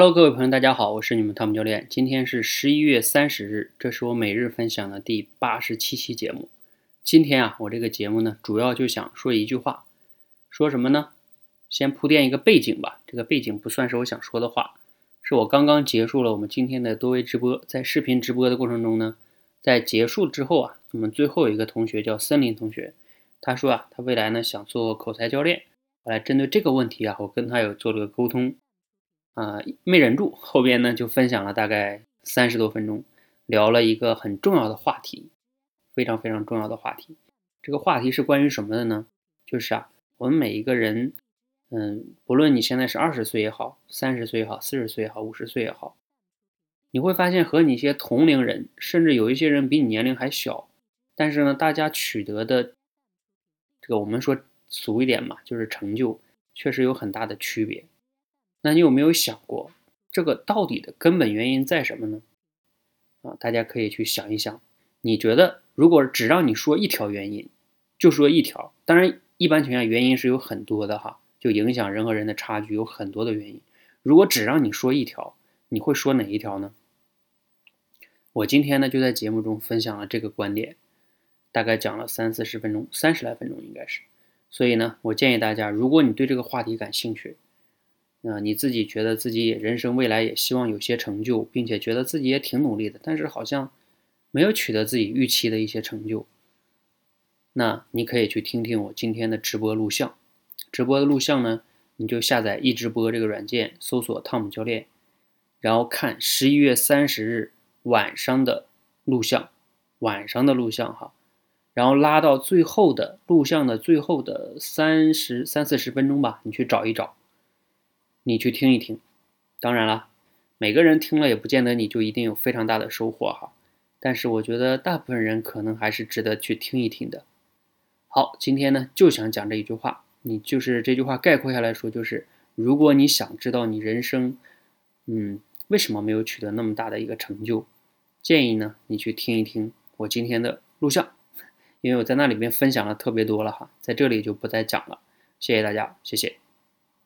Hello，各位朋友，大家好，我是你们汤姆教练。今天是十一月三十日，这是我每日分享的第八十七期节目。今天啊，我这个节目呢，主要就想说一句话，说什么呢？先铺垫一个背景吧。这个背景不算是我想说的话，是我刚刚结束了我们今天的多维直播，在视频直播的过程中呢，在结束之后啊，我们最后一个同学叫森林同学，他说啊，他未来呢想做口才教练。后来针对这个问题啊，我跟他有做了个沟通。啊，没忍住，后边呢就分享了大概三十多分钟，聊了一个很重要的话题，非常非常重要的话题。这个话题是关于什么的呢？就是啊，我们每一个人，嗯，不论你现在是二十岁也好，三十岁也好，四十岁也好，五十岁也好，你会发现和你一些同龄人，甚至有一些人比你年龄还小，但是呢，大家取得的这个我们说俗一点嘛，就是成就，确实有很大的区别。那你有没有想过，这个到底的根本原因在什么呢？啊，大家可以去想一想。你觉得，如果只让你说一条原因，就说一条。当然，一般情况下原因是有很多的哈，就影响人和人的差距有很多的原因。如果只让你说一条，你会说哪一条呢？我今天呢就在节目中分享了这个观点，大概讲了三四十分钟，三十来分钟应该是。所以呢，我建议大家，如果你对这个话题感兴趣，啊，你自己觉得自己人生未来也希望有些成就，并且觉得自己也挺努力的，但是好像没有取得自己预期的一些成就。那你可以去听听我今天的直播录像。直播的录像呢，你就下载易直播这个软件，搜索汤姆教练，然后看十一月三十日晚上的录像，晚上的录像哈，然后拉到最后的录像的最后的三十三四十分钟吧，你去找一找。你去听一听，当然了，每个人听了也不见得你就一定有非常大的收获哈。但是我觉得大部分人可能还是值得去听一听的。好，今天呢就想讲这一句话，你就是这句话概括下来说，就是如果你想知道你人生，嗯，为什么没有取得那么大的一个成就，建议呢你去听一听我今天的录像，因为我在那里面分享了特别多了哈，在这里就不再讲了。谢谢大家，谢谢。